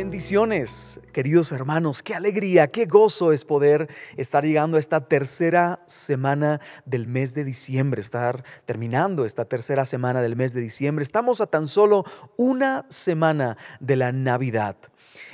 Bendiciones, queridos hermanos, qué alegría, qué gozo es poder estar llegando a esta tercera semana del mes de diciembre, estar terminando esta tercera semana del mes de diciembre. Estamos a tan solo una semana de la Navidad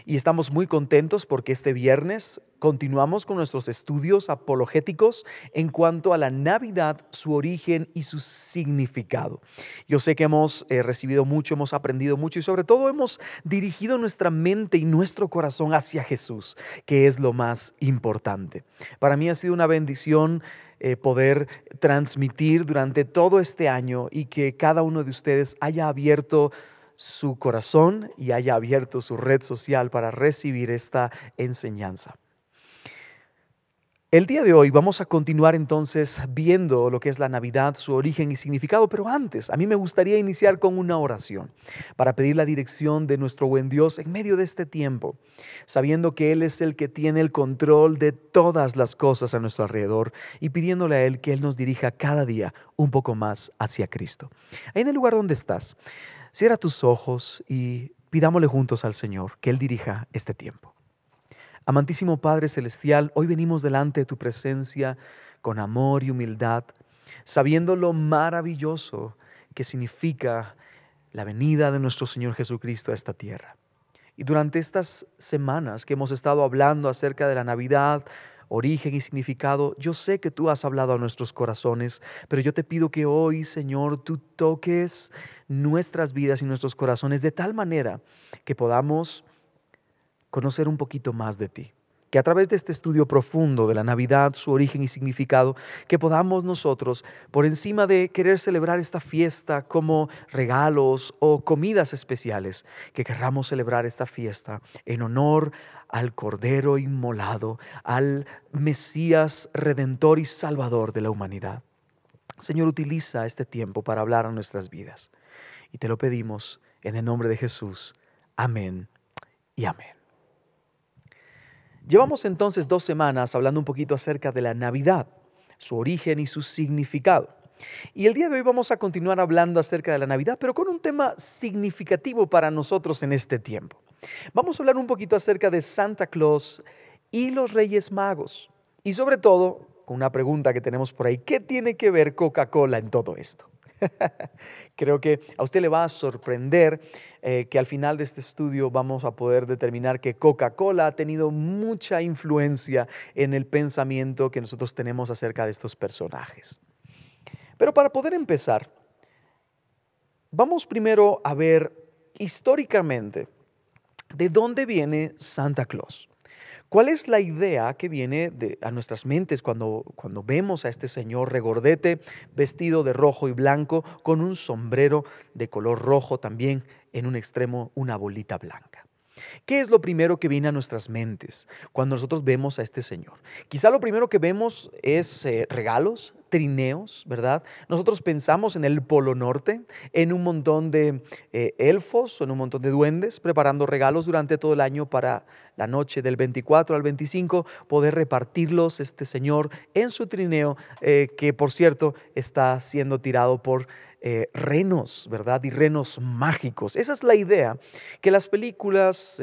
y estamos muy contentos porque este viernes continuamos con nuestros estudios apologéticos en cuanto a la Navidad, su origen y su significado. Yo sé que hemos eh, recibido mucho, hemos aprendido mucho y sobre todo hemos dirigido nuestra mente y nuestro corazón hacia Jesús, que es lo más importante. Para mí ha sido una bendición. Eh, poder transmitir durante todo este año y que cada uno de ustedes haya abierto su corazón y haya abierto su red social para recibir esta enseñanza. El día de hoy vamos a continuar entonces viendo lo que es la Navidad, su origen y significado, pero antes a mí me gustaría iniciar con una oración para pedir la dirección de nuestro buen Dios en medio de este tiempo, sabiendo que Él es el que tiene el control de todas las cosas a nuestro alrededor y pidiéndole a Él que Él nos dirija cada día un poco más hacia Cristo. Ahí en el lugar donde estás, cierra tus ojos y pidámosle juntos al Señor que Él dirija este tiempo. Amantísimo Padre Celestial, hoy venimos delante de tu presencia con amor y humildad, sabiendo lo maravilloso que significa la venida de nuestro Señor Jesucristo a esta tierra. Y durante estas semanas que hemos estado hablando acerca de la Navidad, origen y significado, yo sé que tú has hablado a nuestros corazones, pero yo te pido que hoy, Señor, tú toques nuestras vidas y nuestros corazones de tal manera que podamos conocer un poquito más de ti. Que a través de este estudio profundo de la Navidad, su origen y significado, que podamos nosotros, por encima de querer celebrar esta fiesta como regalos o comidas especiales, que querramos celebrar esta fiesta en honor al Cordero inmolado, al Mesías redentor y salvador de la humanidad. Señor, utiliza este tiempo para hablar a nuestras vidas. Y te lo pedimos en el nombre de Jesús. Amén y amén. Llevamos entonces dos semanas hablando un poquito acerca de la Navidad, su origen y su significado. Y el día de hoy vamos a continuar hablando acerca de la Navidad, pero con un tema significativo para nosotros en este tiempo. Vamos a hablar un poquito acerca de Santa Claus y los Reyes Magos. Y sobre todo, con una pregunta que tenemos por ahí, ¿qué tiene que ver Coca-Cola en todo esto? Creo que a usted le va a sorprender eh, que al final de este estudio vamos a poder determinar que Coca-Cola ha tenido mucha influencia en el pensamiento que nosotros tenemos acerca de estos personajes. Pero para poder empezar, vamos primero a ver históricamente de dónde viene Santa Claus. ¿Cuál es la idea que viene a nuestras mentes cuando, cuando vemos a este señor regordete vestido de rojo y blanco con un sombrero de color rojo también en un extremo una bolita blanca? ¿Qué es lo primero que viene a nuestras mentes cuando nosotros vemos a este Señor? Quizá lo primero que vemos es eh, regalos, trineos, ¿verdad? Nosotros pensamos en el Polo Norte, en un montón de eh, elfos, en un montón de duendes, preparando regalos durante todo el año para la noche del 24 al 25, poder repartirlos este Señor en su trineo, eh, que por cierto está siendo tirado por eh, renos, ¿verdad? Y renos mágicos. Esa es la idea que las películas,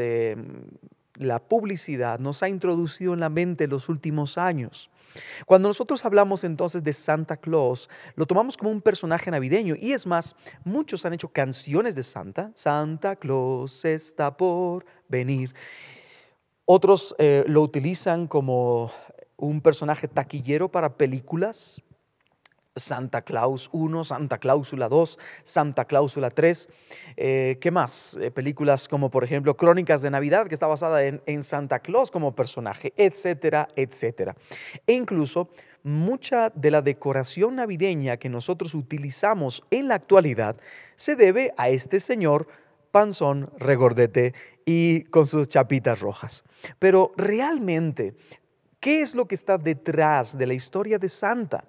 la publicidad nos ha introducido en la mente en los últimos años. Cuando nosotros hablamos entonces de Santa Claus, lo tomamos como un personaje navideño. Y es más, muchos han hecho canciones de Santa. Santa Claus está por venir. Otros eh, lo utilizan como un personaje taquillero para películas, Santa Claus 1, Santa Cláusula 2, Santa Cláusula 3. Eh, ¿Qué más? Eh, películas como por ejemplo Crónicas de Navidad, que está basada en, en Santa Claus como personaje, etcétera, etcétera. E incluso mucha de la decoración navideña que nosotros utilizamos en la actualidad se debe a este señor panzón, regordete y con sus chapitas rojas. Pero realmente, ¿qué es lo que está detrás de la historia de Santa?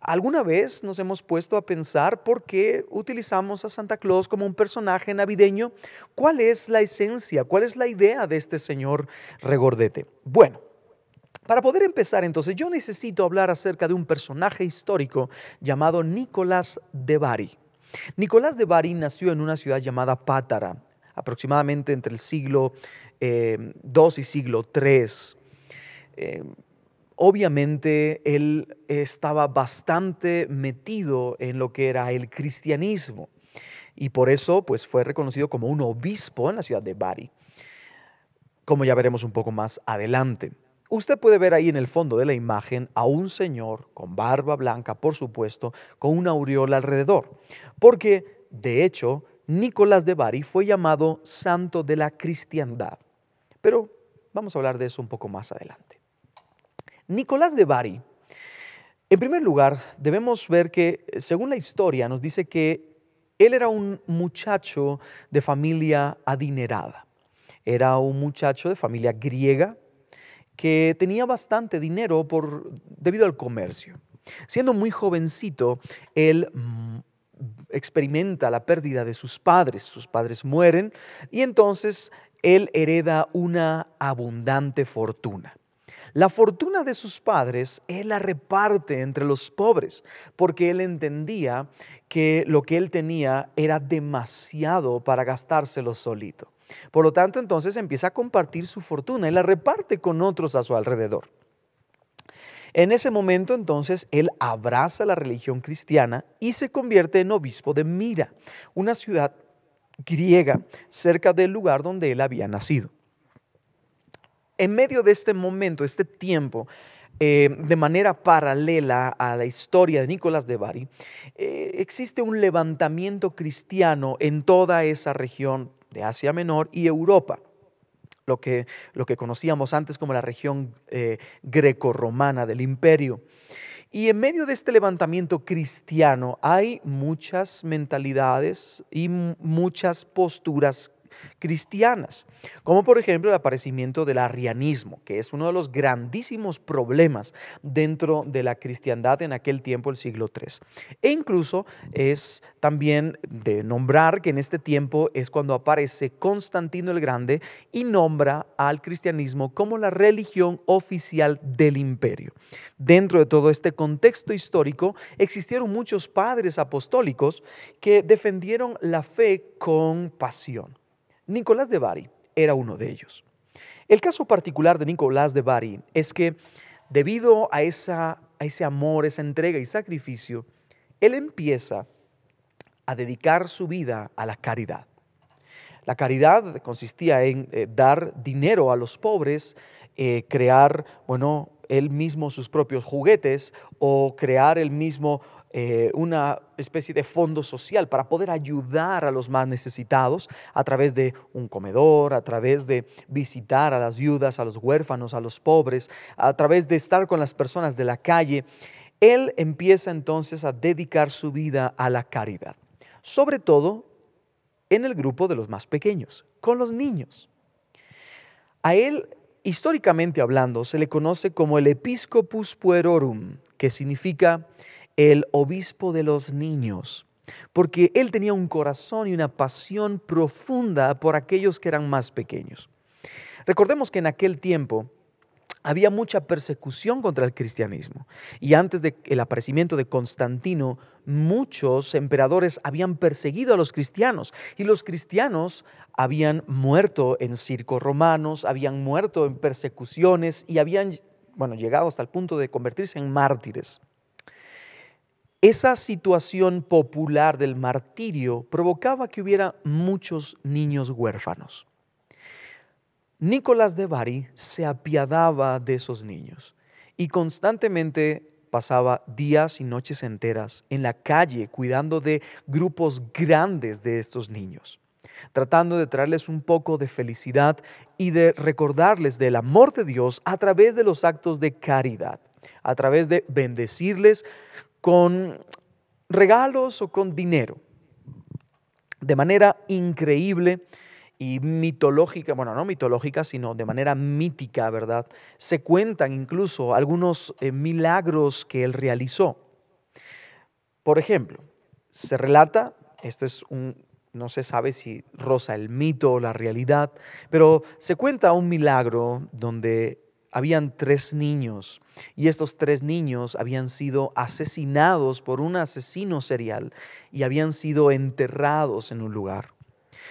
¿Alguna vez nos hemos puesto a pensar por qué utilizamos a Santa Claus como un personaje navideño? ¿Cuál es la esencia? ¿Cuál es la idea de este señor regordete? Bueno, para poder empezar entonces, yo necesito hablar acerca de un personaje histórico llamado Nicolás de Bari. Nicolás de Bari nació en una ciudad llamada Pátara, aproximadamente entre el siglo II eh, y siglo III. Obviamente él estaba bastante metido en lo que era el cristianismo y por eso pues fue reconocido como un obispo en la ciudad de Bari, como ya veremos un poco más adelante. Usted puede ver ahí en el fondo de la imagen a un señor con barba blanca, por supuesto, con una aureola alrededor, porque de hecho Nicolás de Bari fue llamado santo de la cristiandad. Pero vamos a hablar de eso un poco más adelante. Nicolás de Bari, en primer lugar, debemos ver que, según la historia, nos dice que él era un muchacho de familia adinerada. Era un muchacho de familia griega que tenía bastante dinero por, debido al comercio. Siendo muy jovencito, él mm, experimenta la pérdida de sus padres. Sus padres mueren y entonces él hereda una abundante fortuna. La fortuna de sus padres él la reparte entre los pobres, porque él entendía que lo que él tenía era demasiado para gastárselo solito. Por lo tanto, entonces empieza a compartir su fortuna y la reparte con otros a su alrededor. En ese momento entonces él abraza la religión cristiana y se convierte en obispo de Mira, una ciudad griega cerca del lugar donde él había nacido. En medio de este momento, este tiempo, eh, de manera paralela a la historia de Nicolás de Bari, eh, existe un levantamiento cristiano en toda esa región de Asia Menor y Europa. Lo que, lo que conocíamos antes como la región eh, greco-romana del imperio. Y en medio de este levantamiento cristiano hay muchas mentalidades y muchas posturas cristianas, como por ejemplo el aparecimiento del arrianismo, que es uno de los grandísimos problemas dentro de la cristiandad en aquel tiempo, el siglo III. E incluso es también de nombrar que en este tiempo es cuando aparece Constantino el Grande y nombra al cristianismo como la religión oficial del imperio. Dentro de todo este contexto histórico existieron muchos padres apostólicos que defendieron la fe con pasión. Nicolás de Bari era uno de ellos. El caso particular de Nicolás de Bari es que debido a, esa, a ese amor, esa entrega y sacrificio, él empieza a dedicar su vida a la caridad. La caridad consistía en eh, dar dinero a los pobres, eh, crear, bueno, él mismo sus propios juguetes o crear él mismo eh, una especie de fondo social para poder ayudar a los más necesitados a través de un comedor, a través de visitar a las viudas, a los huérfanos, a los pobres, a través de estar con las personas de la calle. Él empieza entonces a dedicar su vida a la caridad, sobre todo en el grupo de los más pequeños, con los niños. A él históricamente hablando, se le conoce como el Episcopus Puerorum, que significa el obispo de los niños, porque él tenía un corazón y una pasión profunda por aquellos que eran más pequeños. Recordemos que en aquel tiempo había mucha persecución contra el cristianismo y antes del aparecimiento de Constantino, muchos emperadores habían perseguido a los cristianos y los cristianos habían muerto en circos romanos, habían muerto en persecuciones y habían bueno, llegado hasta el punto de convertirse en mártires. Esa situación popular del martirio provocaba que hubiera muchos niños huérfanos. Nicolás de Bari se apiadaba de esos niños y constantemente pasaba días y noches enteras en la calle cuidando de grupos grandes de estos niños, tratando de traerles un poco de felicidad y de recordarles del amor de Dios a través de los actos de caridad, a través de bendecirles con regalos o con dinero. De manera increíble y mitológica, bueno, no mitológica, sino de manera mítica, ¿verdad? Se cuentan incluso algunos eh, milagros que él realizó. Por ejemplo, se relata, esto es un, no se sabe si roza el mito o la realidad, pero se cuenta un milagro donde habían tres niños y estos tres niños habían sido asesinados por un asesino serial y habían sido enterrados en un lugar.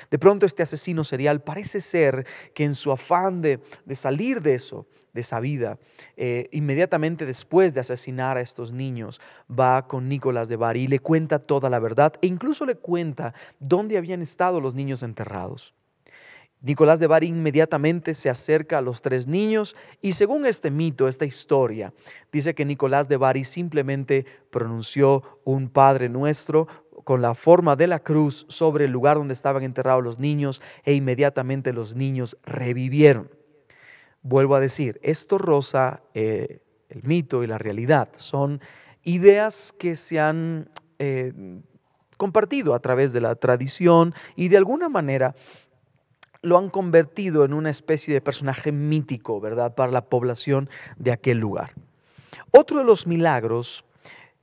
De pronto este asesino serial parece ser que en su afán de, salir de eso, de esa vida, eh, inmediatamente después de asesinar a estos niños, va con Nicolás de Bari y le cuenta toda la verdad e incluso le cuenta dónde habían estado los niños enterrados. Nicolás de Bari inmediatamente se acerca a los tres niños y según este mito, esta historia, dice que Nicolás de Bari simplemente pronunció un Padre Nuestro con la forma de la cruz sobre el lugar donde estaban enterrados los niños e inmediatamente los niños revivieron. Vuelvo a decir, esto rosa eh, el mito y la realidad. Son ideas que se han eh, compartido a través de la tradición y de alguna manera lo han convertido en una especie de personaje mítico, ¿verdad?, para la población de aquel lugar. Otro de los milagros,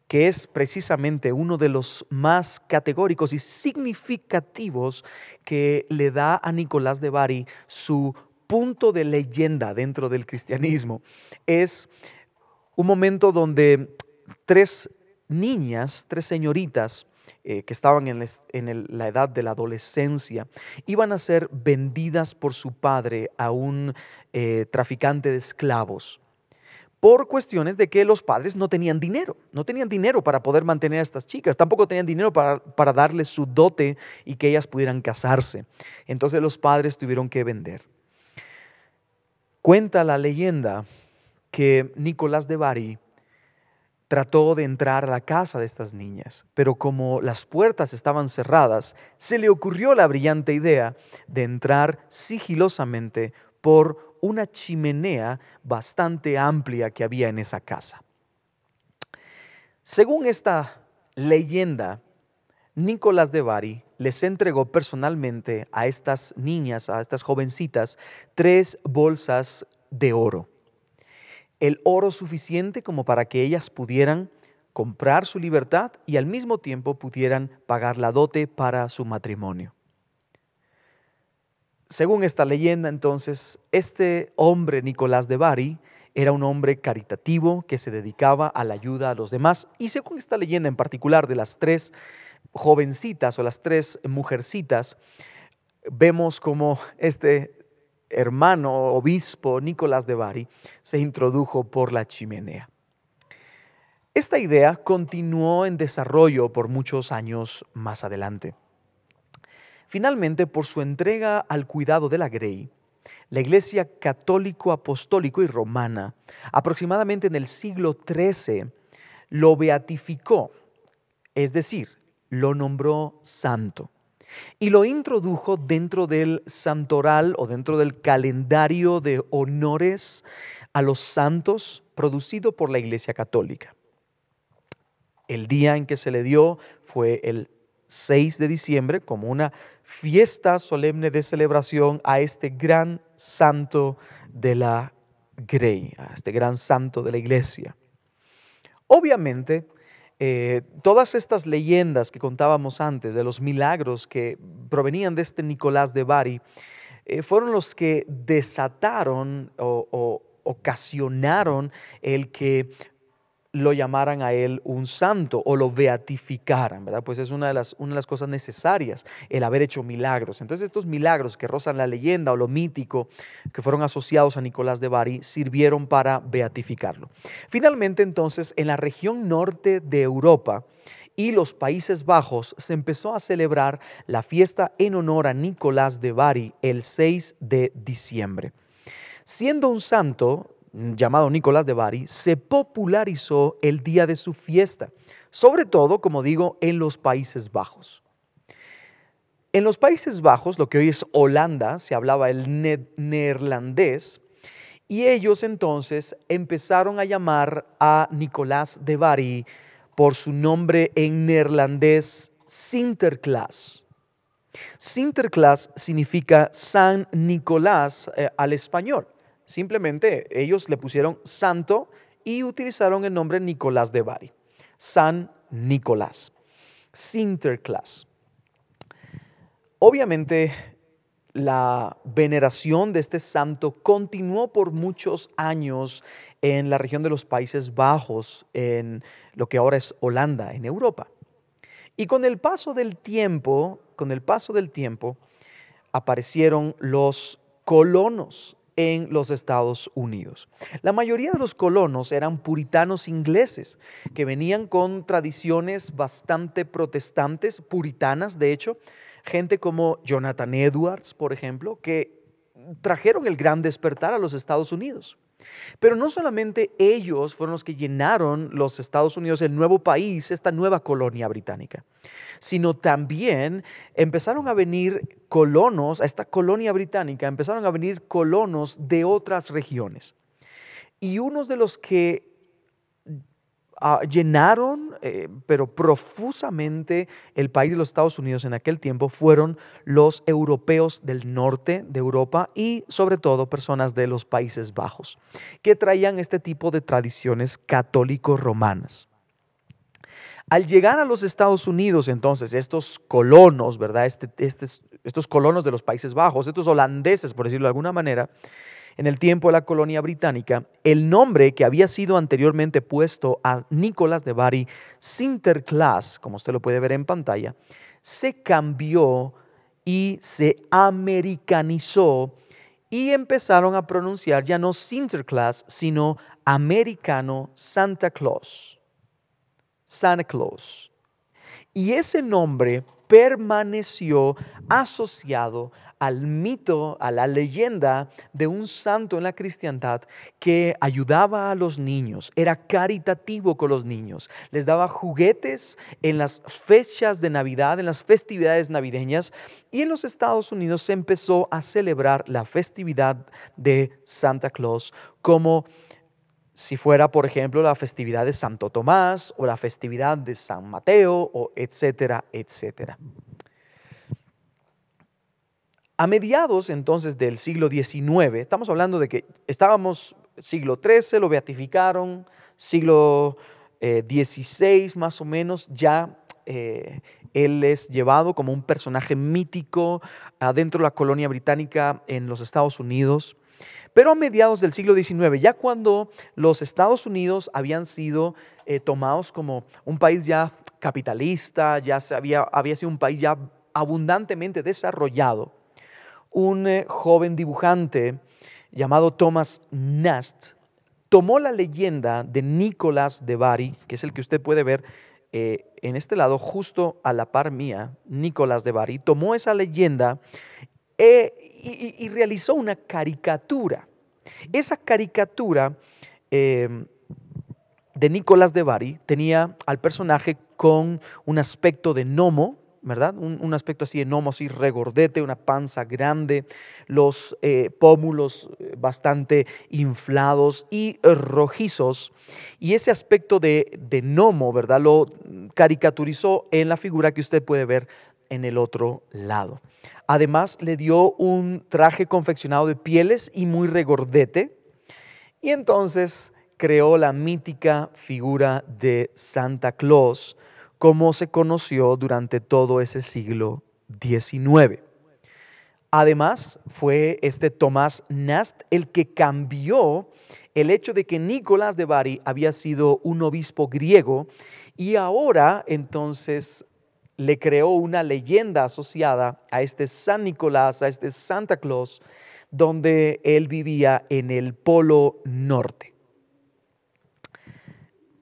que es precisamente uno de los más categóricos y significativos que le da a Nicolás de Bari su punto de leyenda dentro del cristianismo, es un momento donde tres niñas, tres señoritas, eh, que estaban en, la edad de la adolescencia, iban a ser vendidas por su padre a un eh, traficante de esclavos por cuestiones de que los padres no tenían dinero, no tenían dinero para poder mantener a estas chicas, tampoco tenían dinero para, para darles su dote y que ellas pudieran casarse. Entonces los padres tuvieron que vender. Cuenta la leyenda que Nicolás de Bari trató de entrar a la casa de estas niñas, pero como las puertas estaban cerradas, se le ocurrió la brillante idea de entrar sigilosamente por una chimenea bastante amplia que había en esa casa. Según esta leyenda, Nicolás de Bari les entregó personalmente a estas niñas, a estas jovencitas, tres bolsas de oro el oro suficiente como para que ellas pudieran comprar su libertad y al mismo tiempo pudieran pagar la dote para su matrimonio. Según esta leyenda, entonces, este hombre, Nicolás de Bari, era un hombre caritativo que se dedicaba a la ayuda a los demás. Y según esta leyenda en particular de las tres jovencitas o las tres mujercitas, vemos como este hermano obispo Nicolás de Bari se introdujo por la chimenea. Esta idea continuó en desarrollo por muchos años más adelante. Finalmente, por su entrega al cuidado de la Grey, la Iglesia católico, apostólico y romana, aproximadamente en el siglo XIII, lo beatificó, es decir, lo nombró santo y lo introdujo dentro del santoral o dentro del calendario de honores a los santos producido por la Iglesia Católica. El día en que se le dio fue el 6 de diciembre como una fiesta solemne de celebración a este gran santo de la Grey, a este gran santo de la iglesia. Obviamente, eh, todas estas leyendas que contábamos antes de los milagros que provenían de este Nicolás de Bari, eh, fueron los que desataron o ocasionaron el que lo llamaran a él un santo o lo beatificaran, ¿verdad? Pues es una de, las, una de las cosas necesarias, el haber hecho milagros. Entonces estos milagros que rozan la leyenda o lo mítico, que fueron asociados a Nicolás de Bari, sirvieron para beatificarlo. Finalmente entonces en la región norte de Europa, y los Países Bajos se empezó a celebrar la fiesta en honor a Nicolás de Bari el 6 de diciembre. Siendo un santo, llamado Nicolás de Bari, se popularizó el día de su fiesta, sobre todo, como digo, en los Países Bajos. En los Países Bajos, lo que hoy es Holanda, se hablaba el neerlandés, y ellos entonces empezaron a llamar a Nicolás de Bari por su nombre en neerlandés Sinterklaas. Sinterklaas significa San Nicolás eh, al español. Simplemente ellos le pusieron santo y utilizaron el nombre Nicolás de Bari. San Nicolás. Sinterklaas. Obviamente la veneración de este santo continuó por muchos años en la región de los Países Bajos, en lo que ahora es Holanda, en Europa. Y con el paso del tiempo, con el paso del tiempo, aparecieron los colonos en los Estados Unidos. La mayoría de los colonos eran puritanos ingleses que venían con tradiciones bastante protestantes, puritanas de hecho, gente como Jonathan Edwards, por ejemplo, que trajeron el gran despertar a los Estados Unidos. Pero no solamente ellos fueron los que llenaron los Estados Unidos, el nuevo país, esta nueva colonia británica, sino también empezaron a venir colonos, a esta colonia británica, empezaron a venir colonos de otras regiones. Y unos de los que Ah, llenaron, eh, pero profusamente, el país de los Estados Unidos en aquel tiempo fueron los europeos del norte de Europa y sobre todo personas de los Países Bajos, que traían este tipo de tradiciones católico-romanas. Al llegar a los Estados Unidos, entonces, estos colonos, ¿verdad? Este, estos colonos de los Países Bajos, estos holandeses, por decirlo de alguna manera, en el tiempo de la colonia británica, el nombre que había sido anteriormente puesto a Nicolás de Bari Sinterklaas, como usted lo puede ver en pantalla, se cambió y se americanizó y empezaron a pronunciar ya no Sinterklaas, sino americano Santa Claus. Santa Claus. Y ese nombre permaneció asociado al mito, a la leyenda de un santo en la cristiandad que ayudaba a los niños, era caritativo con los niños, les daba juguetes en las fechas de Navidad, en las festividades navideñas, y en los Estados Unidos se empezó a celebrar la festividad de Santa Claus como si fuera, por ejemplo, la festividad de Santo Tomás o la festividad de San Mateo, o etcétera, etcétera. A mediados entonces del siglo XIX, estamos hablando de que estábamos siglo XIII, lo beatificaron, siglo XVI eh, más o menos, ya eh, él es llevado como un personaje mítico adentro de la colonia británica en los Estados Unidos. Pero a mediados del siglo XIX, ya cuando los Estados Unidos habían sido eh, tomados como un país ya capitalista, ya había, había sido un país ya abundantemente desarrollado, un eh, joven dibujante llamado Thomas Nast tomó la leyenda de Nicolás de Bari, que es el que usted puede ver eh, en este lado, justo a la par mía, Nicolás de Bari, tomó esa leyenda eh, y, realizó una caricatura. Esa caricatura de Nicolás de Bari tenía al personaje con un aspecto de gnomo, ¿verdad? Un, aspecto así enorme, así regordete, una panza grande, los eh, pómulos eh, bastante inflados y rojizos. Y ese aspecto de, de gnomo, ¿verdad? Lo caricaturizó en la figura que usted puede ver en el otro lado. Además, le dio un traje confeccionado de pieles y muy regordete. Y entonces creó la mítica figura de Santa Claus, como se conoció durante todo ese siglo XIX. Además, fue este Tomás Nast el que cambió el hecho de que Nicolás de Bari había sido un obispo griego y ahora entonces le creó una leyenda asociada a este San Nicolás, a este Santa Claus, donde él vivía en el Polo Norte.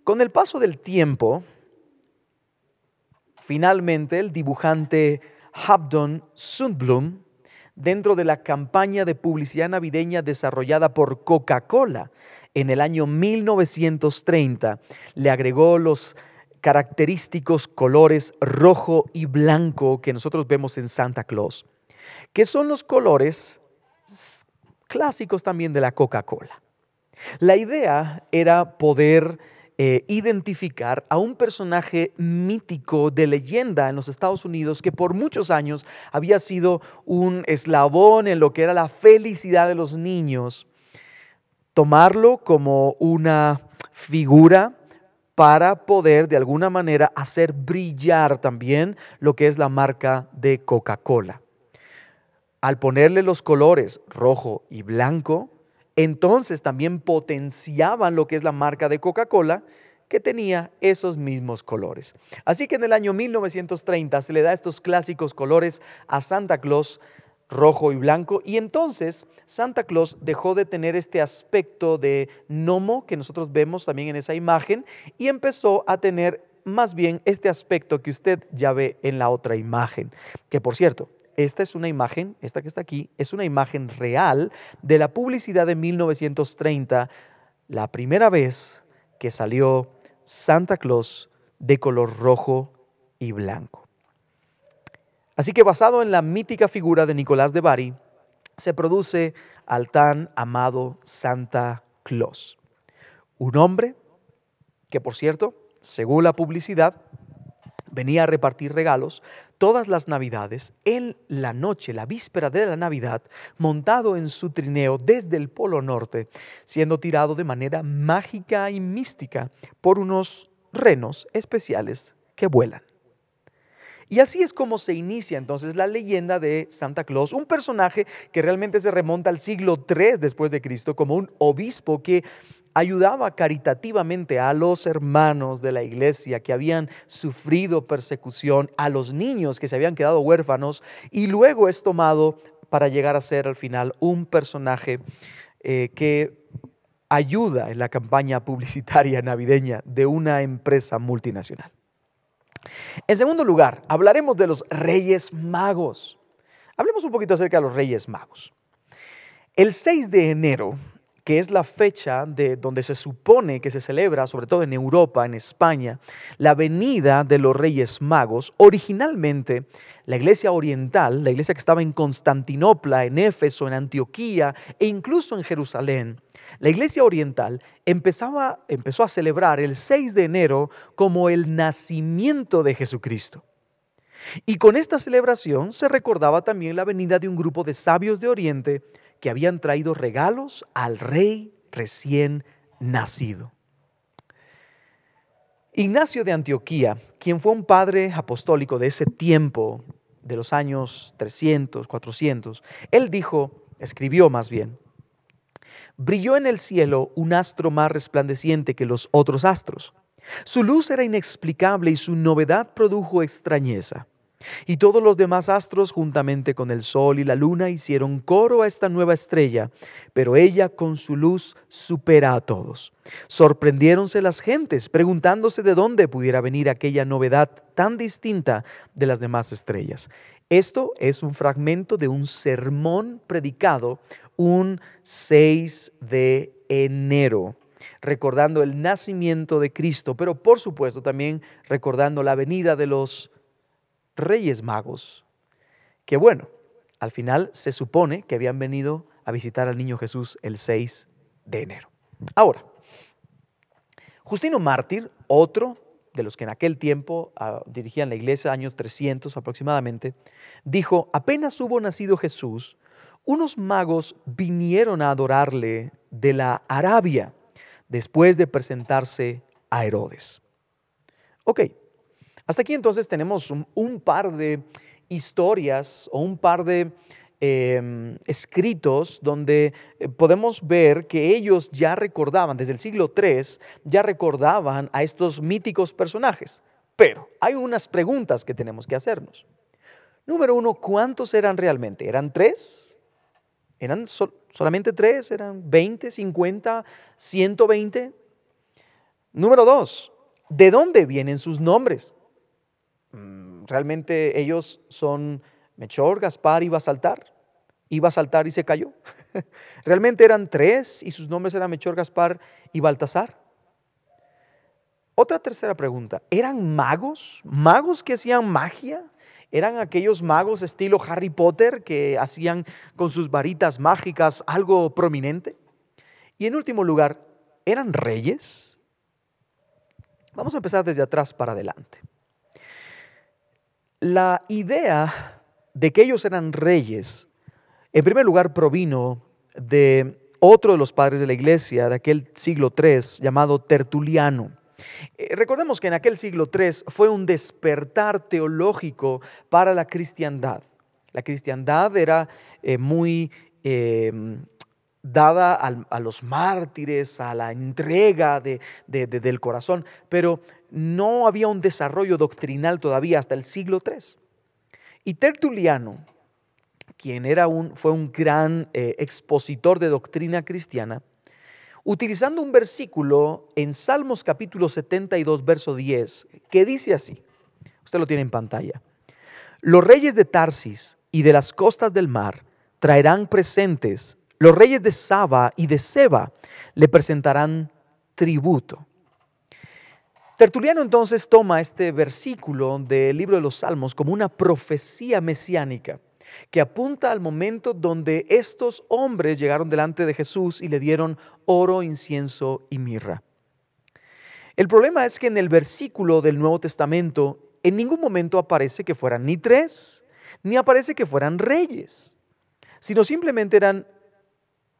Con el paso del tiempo, Finalmente, el dibujante Habdon Sundblom, dentro de la campaña de publicidad navideña desarrollada por Coca-Cola en el año 1930, le agregó los característicos colores rojo y blanco que nosotros vemos en Santa Claus, que son los colores clásicos también de la Coca-Cola. La idea era poder eh, identificar a un personaje mítico de leyenda en los Estados Unidos que por muchos años había sido un eslabón en lo que era la felicidad de los niños, tomarlo como una figura para poder de alguna manera hacer brillar también lo que es la marca de Coca-Cola. Al ponerle los colores rojo y blanco, entonces también potenciaban lo que es la marca de Coca-Cola que tenía esos mismos colores. Así que en el año 1930 se le da estos clásicos colores a Santa Claus rojo y blanco, y entonces Santa Claus dejó de tener este aspecto de gnomo que nosotros vemos también en esa imagen y empezó a tener más bien este aspecto que usted ya ve en la otra imagen, que por cierto, esta es una imagen, esta que está aquí, es una imagen real de la publicidad de 1930, la primera vez que salió Santa Claus de color rojo y blanco. Así que basado en la mítica figura de Nicolás de Bari, se produce al tan amado Santa Claus. Un hombre que, por cierto, según la publicidad, venía a repartir regalos todas las navidades, en la noche, la víspera de la Navidad, montado en su trineo desde el Polo Norte, siendo tirado de manera mágica y mística por unos renos especiales que vuelan. Y así es como se inicia entonces la leyenda de Santa Claus, un personaje que realmente se remonta al siglo III después de Cristo como un obispo que ayudaba caritativamente a los hermanos de la iglesia que habían sufrido persecución, a los niños que se habían quedado huérfanos, y luego es tomado para llegar a ser al final un personaje eh, que ayuda en la campaña publicitaria navideña de una empresa multinacional. En segundo lugar, hablaremos de los Reyes Magos. Hablemos un poquito acerca de los Reyes Magos. El 6 de enero que es la fecha de donde se supone que se celebra, sobre todo en Europa, en España, la venida de los Reyes Magos. Originalmente, la iglesia oriental, la iglesia que estaba en Constantinopla, en Éfeso, en Antioquía e incluso en Jerusalén, la iglesia oriental empezaba, empezó a celebrar el 6 de enero como el nacimiento de Jesucristo. Y con esta celebración se recordaba también la venida de un grupo de sabios de Oriente que habían traído regalos al rey recién nacido. Ignacio de Antioquía, quien fue un padre apostólico de ese tiempo, de los años 300, 400, él dijo, escribió más bien, brilló en el cielo un astro más resplandeciente que los otros astros. Su luz era inexplicable y su novedad produjo extrañeza. Y todos los demás astros, juntamente con el sol y la luna, hicieron coro a esta nueva estrella, pero ella con su luz supera a todos. Sorprendiéronse las gentes, preguntándose de dónde pudiera venir aquella novedad tan distinta de las demás estrellas. Esto es un fragmento de un sermón predicado un 6 de enero recordando el nacimiento de Cristo, pero por supuesto también recordando la venida de los reyes magos, que bueno, al final se supone que habían venido a visitar al niño Jesús el 6 de enero. Ahora, Justino Mártir, otro de los que en aquel tiempo ah, dirigían la iglesia, años 300 aproximadamente, dijo, apenas hubo nacido Jesús, unos magos vinieron a adorarle de la Arabia después de presentarse a Herodes. Ok, hasta aquí entonces tenemos un, par de historias o un par de em, escritos donde eh, podemos ver que ellos ya recordaban, desde el siglo III, ya recordaban a estos míticos personajes. Pero hay unas preguntas que tenemos que hacernos. Número uno, ¿cuántos eran realmente? ¿Eran tres? ¿Eran solamente tres? ¿Eran 20, 50, 120? Número dos, ¿de dónde vienen sus nombres? Mm, realmente ellos son Mechor, Gaspar, iba a saltar, iba a saltar y se cayó. realmente eran tres y sus nombres eran Mechor, Gaspar y Baltasar. Otra tercera pregunta, ¿eran magos? ¿Magos que hacían magia? ¿Eran aquellos magos estilo Harry Potter que hacían con sus varitas mágicas algo prominente? Y en último lugar, ¿eran reyes? Vamos a empezar desde atrás para adelante. La idea de que ellos eran reyes, en primer lugar, provino de otro de los padres de la iglesia de aquel siglo III llamado Tertuliano. Eh, recordemos que en aquel siglo III fue un despertar teológico para la cristiandad. La cristiandad era eh, muy em, dada a los mártires, a la entrega del corazón, pero no había un desarrollo doctrinal todavía hasta el siglo III. Y Tertuliano, quien era un, fue un gran eh, expositor de doctrina cristiana, utilizando un versículo en Salmos capítulo 72, verso 10, que dice así, usted lo tiene en pantalla, los reyes de Tarsis y de las costas del mar traerán presentes, los reyes de Saba y de Seba le presentarán tributo. Tertuliano entonces toma este versículo del libro de los Salmos como una profecía mesiánica que apunta al momento donde estos hombres llegaron delante de Jesús y le dieron oro, incienso y mirra. El problema es que en el versículo del Nuevo Testamento en ningún momento aparece que fueran ni tres, ni aparece que fueran reyes, sino simplemente eran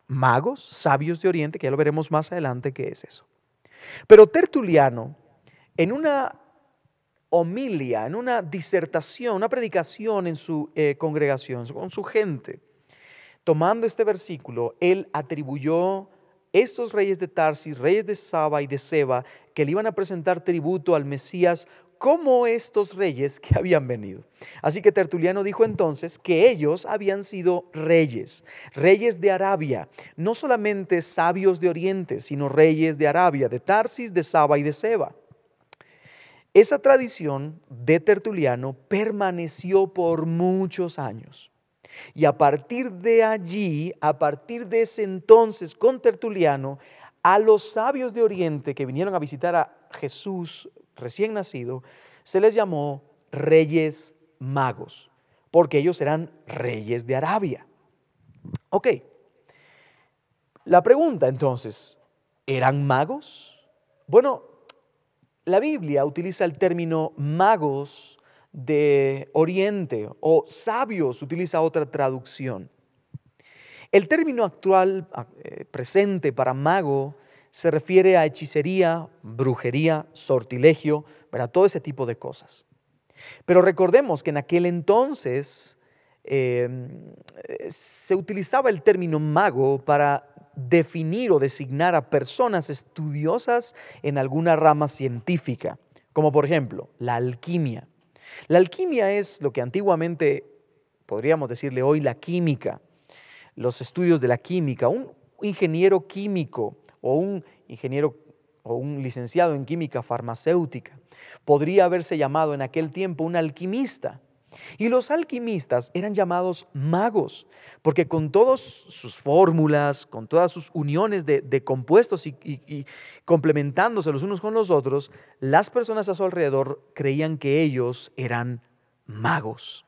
magos, sabios de Oriente, que ya lo veremos más adelante qué es eso. Pero Tertuliano en una homilia, en una disertación, una predicación en su eh, congregación, con su gente, tomando este versículo, él atribuyó estos reyes de Tarsis, reyes de Saba y de Seba, que le iban a presentar tributo al Mesías como estos reyes que habían venido. Así que Tertuliano dijo entonces que ellos habían sido reyes, reyes de Arabia, no solamente sabios de Oriente, sino reyes de Arabia, de Tarsis, de Saba y de Seba. Esa tradición de Tertuliano permaneció por muchos años. Y a partir de allí, a partir de ese entonces con Tertuliano, a los sabios de Oriente que vinieron a visitar a Jesús recién nacido, se les llamó reyes magos, porque ellos eran reyes de Arabia. Ok, la pregunta entonces, ¿eran magos? Bueno, la Biblia utiliza el término magos de Oriente o sabios, utiliza otra traducción. El término actual eh, presente para mago se refiere a hechicería, brujería, sortilegio, para todo ese tipo de cosas. Pero recordemos que en aquel entonces em, se utilizaba el término mago para definir o designar a personas estudiosas en alguna rama científica, como por ejemplo la alquimia. La alquimia es lo que antiguamente podríamos decirle hoy la química, los estudios de la química. Un ingeniero químico o un ingeniero o un licenciado en química farmacéutica podría haberse llamado en aquel tiempo un alquimista y los alquimistas eran llamados magos, porque con todas sus fórmulas, con todas sus uniones de, compuestos y, y, complementándose los unos con los otros, las personas a su alrededor creían que ellos eran magos.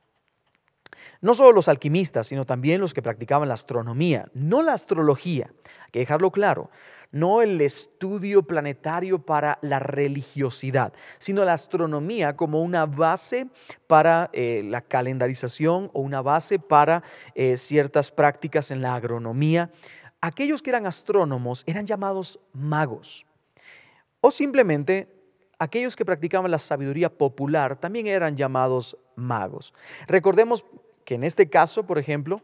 No solo los alquimistas, sino también los que practicaban la astronomía, no la astrología, hay que dejarlo claro no el estudio planetario para la religiosidad, sino la astronomía como una base para eh, la calendarización o una base para eh, ciertas prácticas en la agronomía. Aquellos que eran astrónomos eran llamados magos o simplemente aquellos que practicaban la sabiduría popular también eran llamados magos. Recordemos que en este caso, por ejemplo,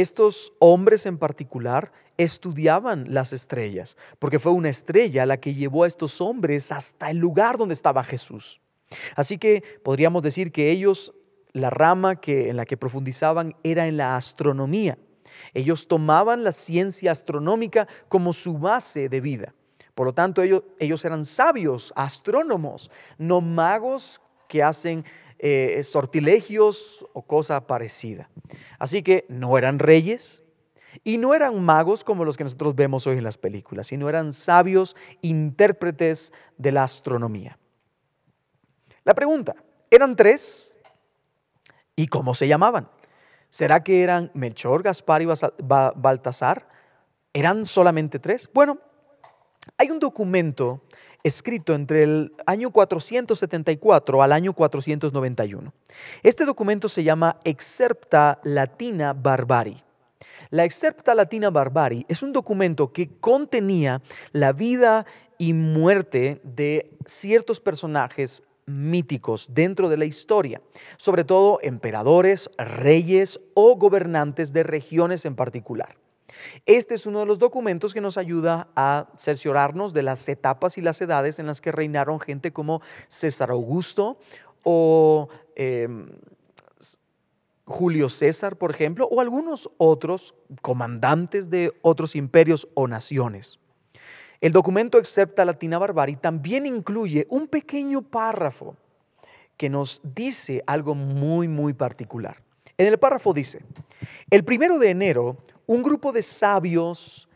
estos hombres en particular estudiaban las estrellas, porque fue una estrella la que llevó a estos hombres hasta el lugar donde estaba Jesús. Así que podríamos decir que ellos, la rama que, en la que profundizaban era en la astronomía. Ellos tomaban la ciencia astronómica como su base de vida. Por lo tanto, ellos, ellos eran sabios, astrónomos, no magos que hacen eh, sortilegios o cosa parecida. Así que no eran reyes y no eran magos como los que nosotros vemos hoy en las películas, sino eran sabios intérpretes de la astronomía. La pregunta, ¿eran tres? ¿Y cómo se llamaban? ¿Será que eran Melchor, Gaspar y Baltasar? ¿Eran solamente tres? Bueno, hay un documento escrito entre el año 474 al año 491. Este documento se llama Excerpta Latina Barbari. La Excerpta Latina Barbari es un documento que contenía la vida y muerte de ciertos personajes míticos dentro de la historia, sobre todo emperadores, reyes o gobernantes de regiones en particular. Este es uno de los documentos que nos ayuda a cerciorarnos de las etapas y las edades en las que reinaron gente como César Augusto o em, Julio César, por ejemplo, o algunos otros comandantes de otros imperios o naciones. El documento Excepta Latina Barbari también incluye un pequeño párrafo que nos dice algo muy, muy particular. En el párrafo dice, el primero de enero, un grupo de sabios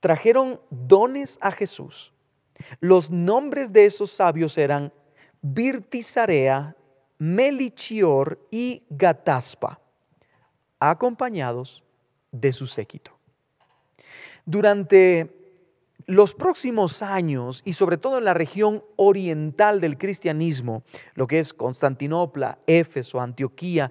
trajeron dones a Jesús. Los nombres de esos sabios eran Virtisarea, Melichior y Gataspa, acompañados de su séquito. Durante los próximos años, y sobre todo en la región oriental del cristianismo, lo que es Constantinopla, Éfeso, Antioquía,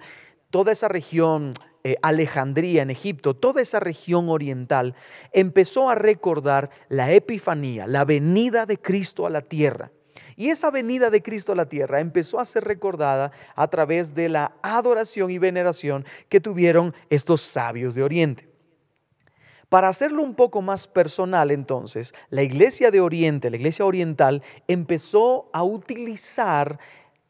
toda esa región, eh, Alejandría en Egipto, toda esa región oriental, empezó a recordar la epifanía, la venida de Cristo a la tierra. Y esa venida de Cristo a la tierra empezó a ser recordada a través de la adoración y veneración que tuvieron estos sabios de Oriente. Para hacerlo un poco más personal, entonces, la iglesia de Oriente, la iglesia oriental, empezó a utilizar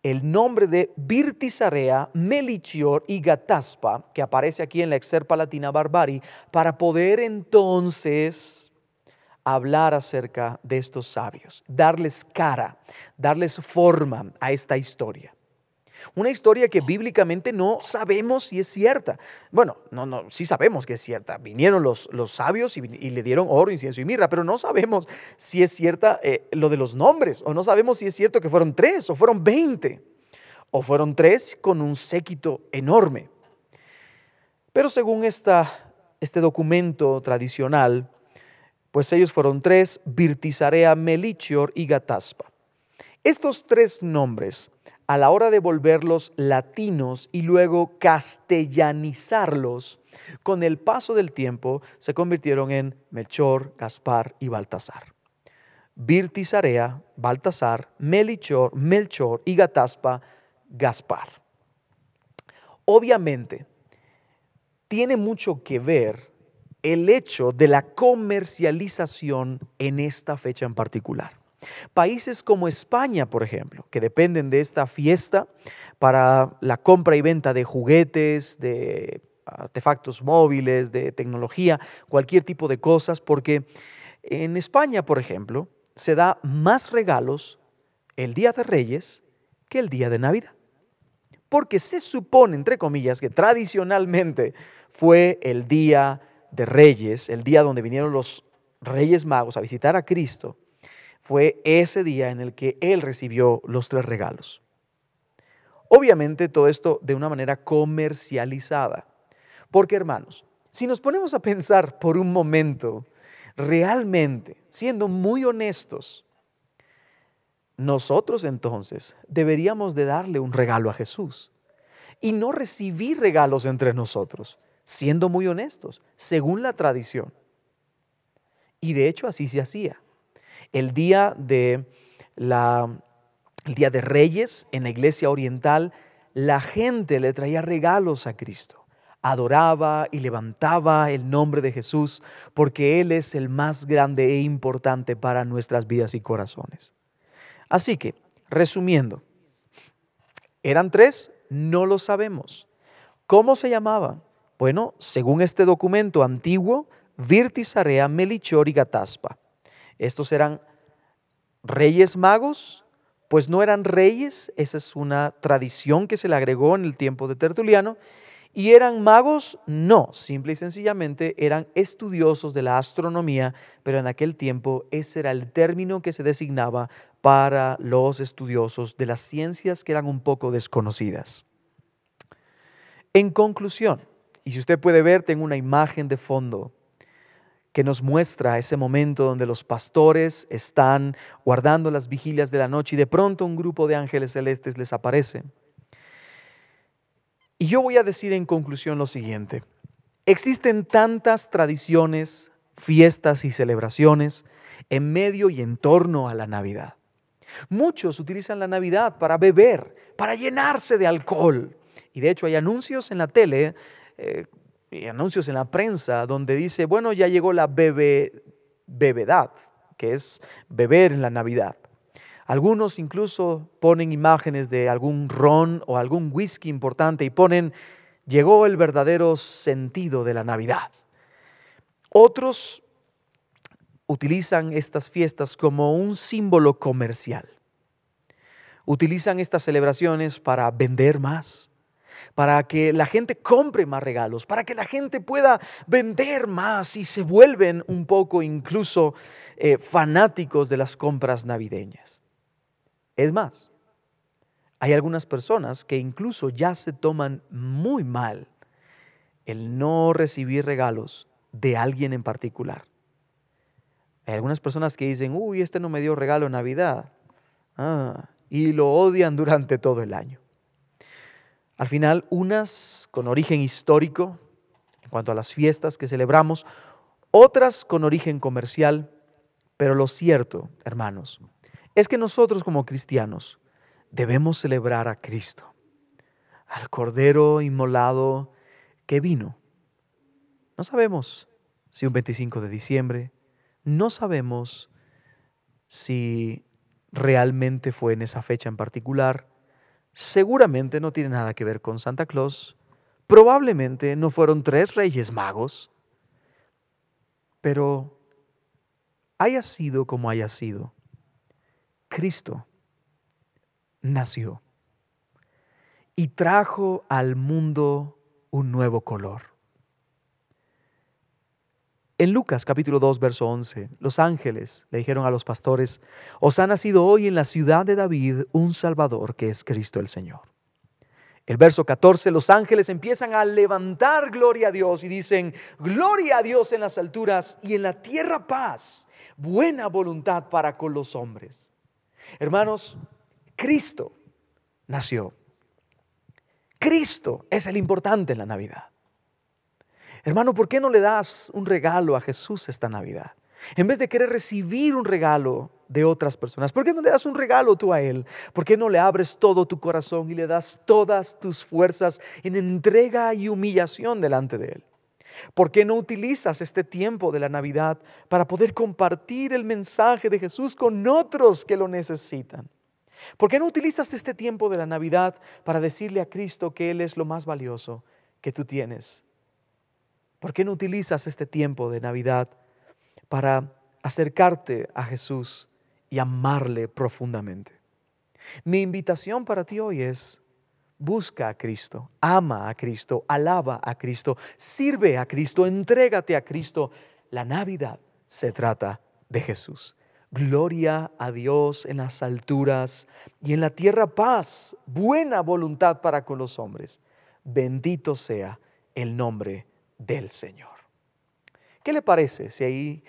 el nombre de Virtisarea, Melichior y Gataspa, que aparece aquí en la Exerpa Latina Barbari, para poder entonces hablar acerca de estos sabios, darles cara, darles forma a esta historia. Una historia que bíblicamente no sabemos si es cierta. Bueno, no, no, sí sabemos que es cierta. Vinieron los, los sabios y, le dieron oro, incienso y mirra, pero no sabemos si es cierta eh, lo de los nombres, o no sabemos si es cierto que fueron tres, o fueron veinte, o fueron tres con un séquito enorme. Pero según esta, este documento tradicional, pues ellos fueron tres, Virtisarea, Melichior y Gataspa. Estos tres nombres a la hora de volverlos latinos y luego castellanizarlos, con el paso del tiempo se convirtieron en Melchor, Gaspar y Baltasar. Virtisarea, Baltasar, Melichor, Melchor y Gataspa, Gaspar. Obviamente, tiene mucho que ver el hecho de la comercialización en esta fecha en particular. Países como España, por ejemplo, que dependen de esta fiesta para la compra y venta de juguetes, de artefactos móviles, de tecnología, cualquier tipo de cosas, porque en España, por ejemplo, se da más regalos el Día de Reyes que el Día de Navidad. Porque se supone, entre comillas, que tradicionalmente fue el Día de Reyes, el día donde vinieron los Reyes Magos a visitar a Cristo, fue ese día en el que Él recibió los tres regalos. Obviamente todo esto de una manera comercializada. Porque hermanos, si nos ponemos a pensar por un momento, realmente, siendo muy honestos, nosotros entonces deberíamos de darle un regalo a Jesús y no recibir regalos entre nosotros, siendo muy honestos, según la tradición. Y de hecho así se hacía el día de la, el día de Reyes en la iglesia oriental, la gente le traía regalos a Cristo. Adoraba y levantaba el nombre de Jesús porque Él es el más grande e importante para nuestras vidas y corazones. Así que, resumiendo, ¿eran tres? No lo sabemos. ¿Cómo se llamaban? Bueno, según este documento antiguo, Virtisarea, Melichor y Gataspa. Estos eran reyes magos, pues no eran reyes, esa es una tradición que se le agregó en el tiempo de Tertuliano, y eran magos, no, simple y sencillamente eran estudiosos de la astronomía, pero en aquel tiempo ese era el término que se designaba para los estudiosos de las ciencias que eran un poco desconocidas. En conclusión, y si usted puede ver, tengo una imagen de fondo que nos muestra ese momento donde los pastores están guardando las vigilias de la noche y de pronto un grupo de ángeles celestes les aparece. Y yo voy a decir en conclusión lo siguiente. Existen tantas tradiciones, fiestas y celebraciones en medio y en torno a la Navidad. Muchos utilizan la Navidad para beber, para llenarse de alcohol. Y de hecho hay anuncios en la tele eh, anuncios en la prensa donde dice, bueno, ya llegó la bebe, bevedad, que es beber en la Navidad. Algunos incluso ponen imágenes de algún ron o algún whisky importante y ponen, llegó el verdadero sentido de la Navidad. Otros utilizan estas fiestas como un símbolo comercial. Utilizan estas celebraciones para vender más, para que la gente compre más regalos, para que la gente pueda vender más y se vuelven un poco incluso eh, fanáticos de las compras navideñas. Es más, hay algunas personas que incluso ya se toman muy mal el no recibir regalos de alguien en particular. Hay algunas personas que dicen, uy, este no me dio regalo en Navidad. Ah, y lo odian durante todo el año. Al final, unas con origen histórico, en cuanto a las fiestas que celebramos, otras con origen comercial, pero lo cierto, hermanos, es que nosotros como cristianos debemos celebrar a Cristo, al Cordero inmolado que vino. No sabemos si un 25 de diciembre, no sabemos si realmente fue en esa fecha en particular, seguramente no tiene nada que ver con Santa Claus, probablemente no fueron tres reyes magos, pero haya sido como haya sido, Cristo nació y trajo al mundo un nuevo color. En Lucas capítulo 2, verso 11, los ángeles le dijeron a los pastores, os ha nacido hoy en la ciudad de David un Salvador que es Cristo el Señor. El verso 14, los ángeles empiezan a levantar gloria a Dios y dicen, gloria a Dios en las alturas y en la tierra paz, buena voluntad para con los hombres. Hermanos, Cristo nació. Cristo es el importante en la Navidad. Hermano, ¿por qué no le das un regalo a Jesús esta Navidad? En vez de querer recibir un regalo de otras personas, ¿por qué no le das un regalo tú a Él? ¿Por qué no le abres todo tu corazón y le das todas tus fuerzas en entrega y humillación delante de Él? ¿Por qué no utilizas este tiempo de la Navidad para poder compartir el mensaje de Jesús con otros que lo necesitan? ¿Por qué no utilizas este tiempo de la Navidad para decirle a Cristo que Él es lo más valioso que tú tienes ¿Por qué no utilizas este tiempo de Navidad para acercarte a Jesús y amarle profundamente? Mi invitación para ti hoy es, busca a Cristo, ama a Cristo, alaba a Cristo, sirve a Cristo, entrégate a Cristo. La Navidad se trata de Jesús. Gloria a Dios en las alturas y en la tierra paz, buena voluntad para con los hombres. Bendito sea el nombre del Señor. ¿Qué le parece si ahí,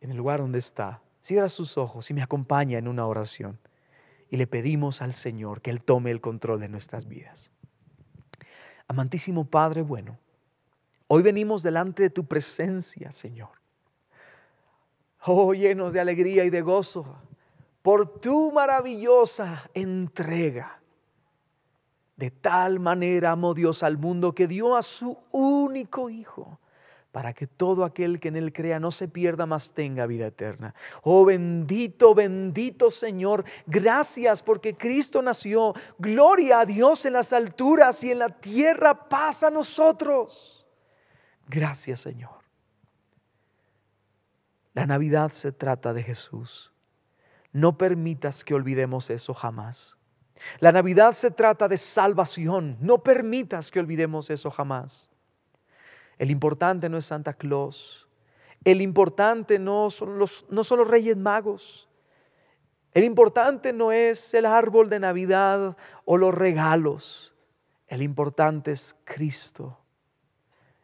en el lugar donde está, cierra sus ojos y me acompaña en una oración y le pedimos al Señor que Él tome el control de nuestras vidas? Amantísimo Padre bueno, hoy venimos delante de tu presencia, Señor. Oh, llenos de alegría y de gozo por tu maravillosa entrega de tal manera amó Dios al mundo que dio a su único Hijo para que todo aquel que en Él crea no se pierda, más tenga vida eterna. Oh bendito, bendito Señor, gracias porque Cristo nació. Gloria a Dios en las alturas y en la tierra paz a nosotros. Gracias Señor. La Navidad se trata de Jesús. No permitas que olvidemos eso jamás. La Navidad se trata de salvación. No permitas que olvidemos eso jamás. El importante no es Santa Claus. El importante no son los, no son los Reyes Magos. El importante no es el árbol de Navidad o los regalos. El importante es Cristo,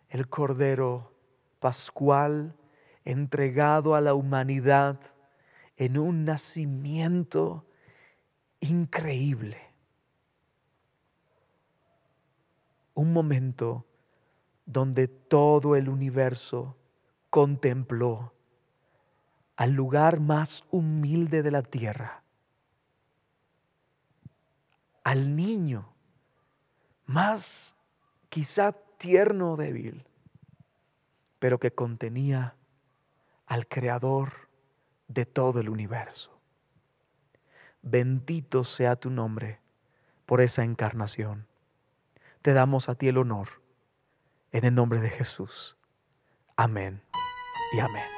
el Cordero Pascual entregado a la humanidad en un nacimiento increíble. Un momento donde todo el universo contempló al lugar más humilde de la tierra, al niño más quizá tierno o débil, pero que contenía al creador de todo el universo. Bendito sea tu nombre por esa encarnación. te damos a ti el honor. En el nombre de Jesús. Amén y amén.